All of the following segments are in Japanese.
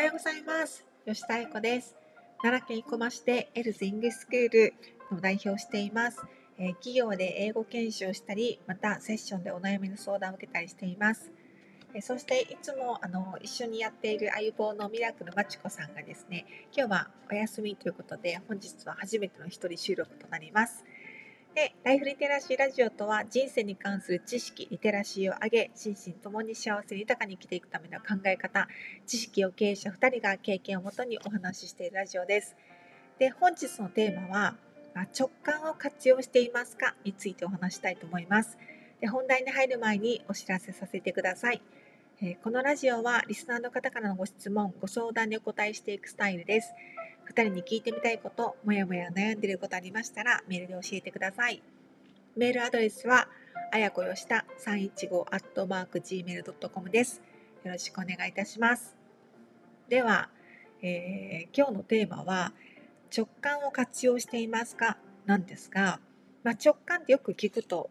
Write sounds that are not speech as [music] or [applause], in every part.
おはようございます。吉田愛子です。奈良県生駒市でエルズイングスクールの代表をしています、えー、企業で英語研修をしたりまたセッションでお悩みの相談を受けたりしています。えそしていつもあの一緒にやっている相棒のミラクルまちこさんがですね今日はお休みということで本日は初めての一人収録となります。でライフリテラシーラジオとは人生に関する知識リテラシーを上げ心身ともに幸せ豊かに生きていくための考え方知識を経営者2人が経験をもとにお話ししているラジオです。で本日のテーマは直感を活用していますかについてお話したいと思います。で本題に入る前にお知らせさせてください。えこのラジオはリスナーの方からのご質問、ご相談にお答えしていくスタイルです。2人に聞いてみたいこと、もやもや悩んでいることありましたらメールで教えてください。メールアドレスは、あやこよした315アットマーク gmail.com です。よろしくお願いいたします。では、えー、今日のテーマは、直感を活用していますか？なんですが、まあ、直感ってよく聞くと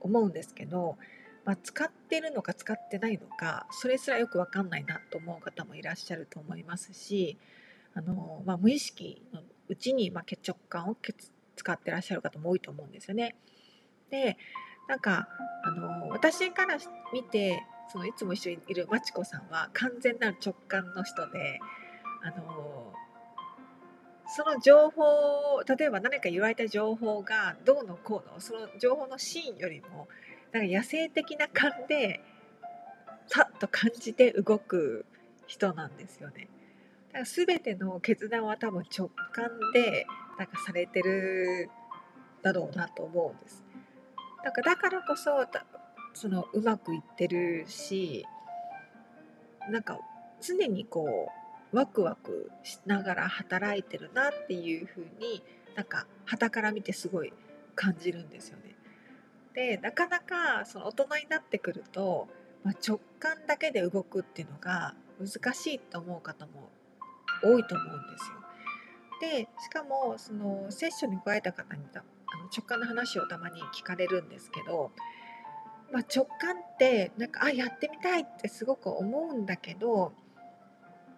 思うんですけど、まあ、使ってるのか使ってないのかそれすらよく分かんないなと思う方もいらっしゃると思いますしあの、まあ、無意識のうちに、まあ、血直感を使ってらっしゃる方も多いと思うんですよね。でなんかあの私から見てそのいつも一緒にいるまちこさんは完全なる直感の人であのその情報例えば何か言われた情報がどうのこうのその情報のシーンよりもなんか野生的な感でパッと感じて動く人なんですよね。だから全ての決断は多分直感でなんかされてるだろうなと思うんです。だからだからこそそのうまくいってるしなんか常にこうワクワクしながら働いてるなっていうふうになんか傍から見てすごい感じるんですよね。でなかなかその大人になってくると、まあ、直感だけで動くっていうのが難しいと思う方も多いと思うんですよ。でしかもそのセッションに加えた方にあの直感の話をたまに聞かれるんですけど、まあ、直感ってなんかあやってみたいってすごく思うんだけど、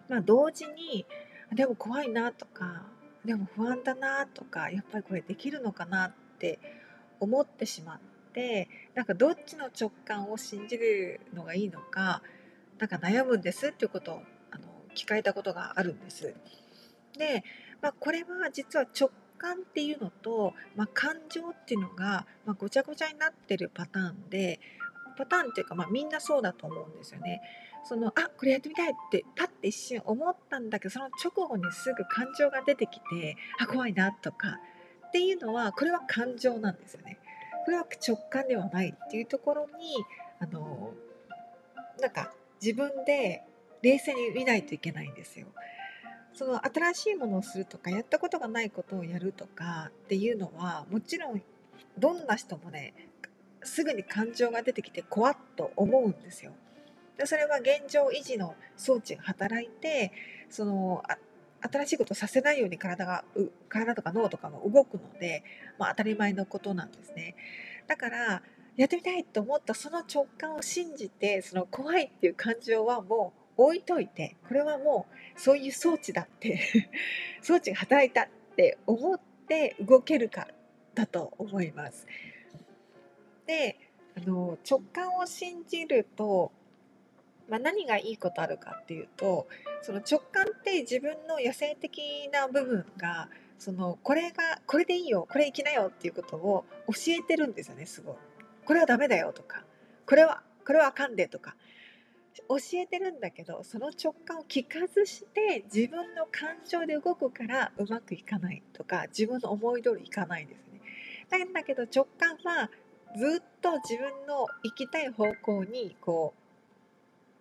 まあ、同時にでも怖いなとかでも不安だなとかやっぱりこれできるのかなって思ってしまってなんかどっちの直感を信じるのがいいのかなんか悩むんですっていうことを聞かれたことがあるんです。で、まあ、これは実は直感っていうのと、まあ、感情っていうのが、まあ、ごちゃごちゃになってるパターンでパターンっていうか、まあ、みんなそうだと思うんですよね。そのあこれやってみたいってパッて一瞬思ったんだけどその直後にすぐ感情が出てきてあ怖いなとかっていうのはこれは感情なんですよね。これは直感ではないっていうところにあのなんか自分で冷静に見ないといけないんですよ。その新しいものをするとかやったことがないことをやるとかっていうのはもちろんどんな人もねすぐに感情が出てきて怖っと思うんですよ。でそれは現状維持の装置が働いてその新しいことをさせないように体が体とか脳とかも動くので、まあ、当たり前のことなんですねだからやってみたいと思ったその直感を信じてその怖いっていう感情はもう置いといてこれはもうそういう装置だって [laughs] 装置が働いたって思って動けるかだと思います。であの直感を信じるとまあ、何がいいことあるかっていうとその直感って自分の野生的な部分がそのこれがこれでいいよこれ行きなよっていうことを教えてるんですよねすごい。これはダメだよとかこれはこれはあかんでとか教えてるんだけどその直感を聞かずして自分の感情で動くからうまくいかないとか自分の思い通りいかないんですね。だけど直感はずっと自分の行きたい方向にこ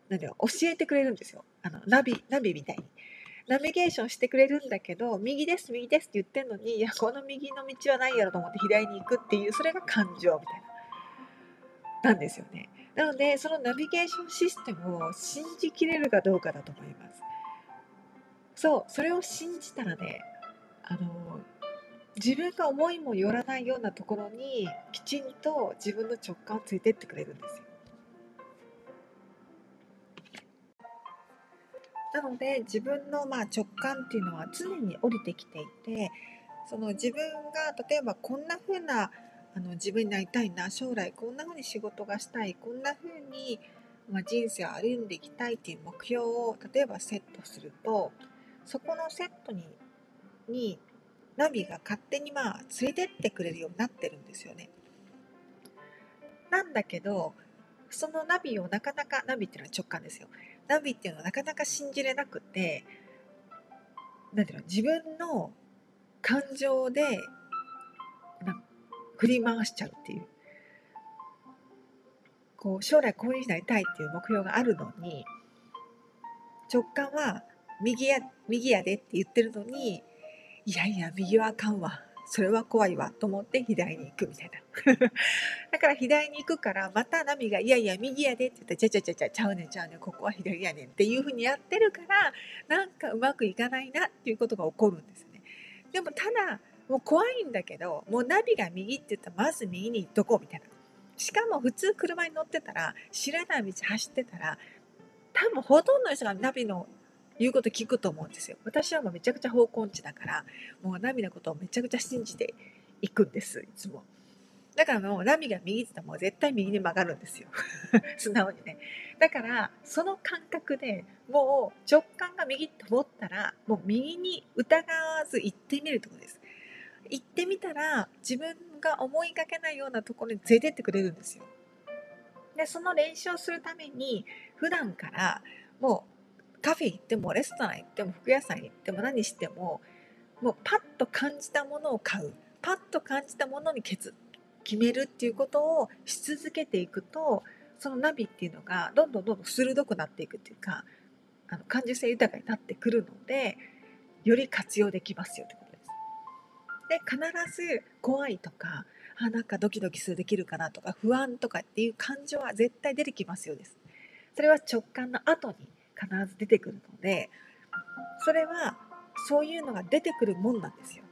うなんだよ教えてくれるんですよあのナビナビみたいに。ナビゲーションしてくれるんだけど右です右ですって言ってんのにいやこの右の道はないやろと思って左に行くっていうそれが感情みたいななんですよね。なのでそのナビゲーションシステムを信じきれるかどうかだと思います。そうそれを信じたらねあの自分が思いもよらないようなところにきちんと自分の直感をついてってくれるんですよ。なので自分のまあ直感っていうのは常に降りてきていてその自分が例えばこんな風なあの自分になりたいな将来こんな風に仕事がしたいこんな風にまあ人生を歩んでいきたいっていう目標を例えばセットするとそこのセットににナビが勝手にまあ連れてってくれるようになってるんですよね。なんだけどそのナビをなかなかナビっていうのは直感ですよ。ナビっていうのはなかなか信じれなくてなんていうの自分の感情で振り回しちゃうっていう。こう将来こういうふになりたいっていう目標があるのに直感は右や右やでって言ってるのにいやいや右はあかんわ。それは怖いわ。と思って左に行くみたいな。[laughs] だから左に行くからまたナミが「いやいや右やで」って言って「ちゃちゃちゃちゃちゃうねんちゃうねんここは左やねん」っていうふうにやってるからなんかうまくいかないなっていうことが起こるんですね。でもただもう怖いんだけどもうナビが右って言ったらまず右に行っとこうみたいな。しかも普通車に乗ってたら知らない道走ってたら多分ほとんどの人がナビの言うこと聞くと思うんですよ。私はもうめちゃくちゃ方向音痴だから、もうナミのことをめちゃくちゃ信じていくんです、いつも。だからもうナミが右って言ったらもう絶対右に曲がるんですよ。[laughs] 素直にね。だからその感覚でもう直感が右と思ったらもう右に疑わず行ってみるってことです。行ってみたら自分が思いがけないようなところに連れてってくれるんですよ。でその練習をするために普段からもうカフェ行ってもレストラン行っても服屋さん行っても何してももうパッと感じたものを買うパッと感じたものに決めるっていうことをし続けていくとそのナビっていうのがどんどんどんどん鋭くなっていくっていうかあの感受性豊かになってくるのでより活用できますよってことで。必ず怖いとかあなんかドキドキするできるかなとか不安とかっていう感情は絶対出てきますよです。それは直感の後に必ず出てくるのでそれはそういうのが出てくるもんなんですよ。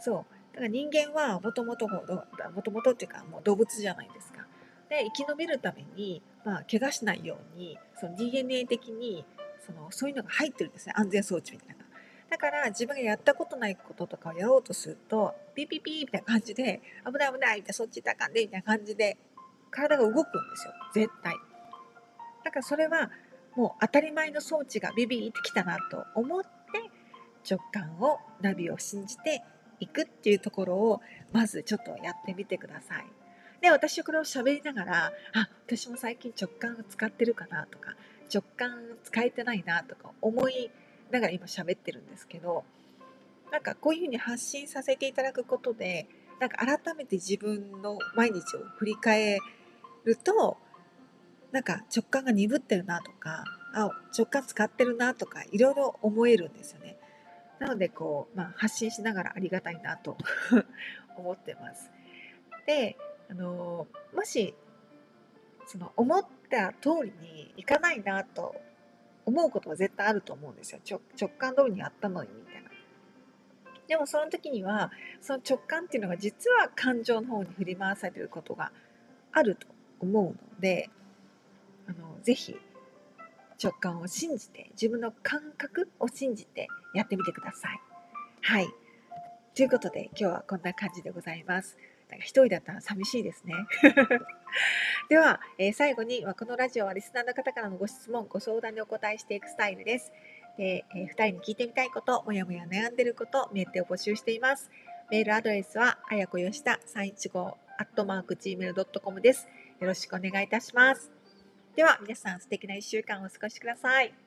そうだから人間はもともともともとっていうかもう動物じゃないですか。で生き延びるために、まあ、怪我しないようにその DNA 的にそのそういうのが入ってるんですね安全装置みたいな。だから自分がやったことないこととかをやろうとするとピーピーピみたいな感じで危ない危ないみたいなそっち行ったかんでみたいな感じで体が動くんですよ絶対。だからそれはもう当たり前の装置がビビってきたなと思って直感をナビを信じていくっていうところをまずちょっとやってみてください。で私これを喋りながらあ私も最近直感を使ってるかなとか直感使えてないなとか思いながら今喋ってるんですけどなんかこういうふうに発信させていただくことでなんか改めて自分の毎日を振り返るとなんか直感が鈍ってるなとかあ直感使ってるなとかいろいろ思えるんですよね。なのでこう、まあ、発信しながらありがたいなと [laughs] 思ってます。であのもしその思った通りにいかないなと思うことは絶対あると思うんですよ直感通りにやったのにみたいな。でもその時にはその直感っていうのが実は感情の方に振り回されることがあると思うのであのぜひ直感を信じて自分の感覚を信じてやってみてください。はいということで今日はこんな感じでございます。なんか一人だったら寂しいですね。[laughs] では、えー、最後にこのラジオはリスナーの方からのご質問、ご相談にお答えしていくスタイルです。でえー、2人に聞いてみたいこと、もやもや悩んでること、メールで募集しています。メールアドレスは、あやこよした315アットマーク gmail.com です。よろしくお願いいたします。では皆さん素敵な1週間をお過ごしください。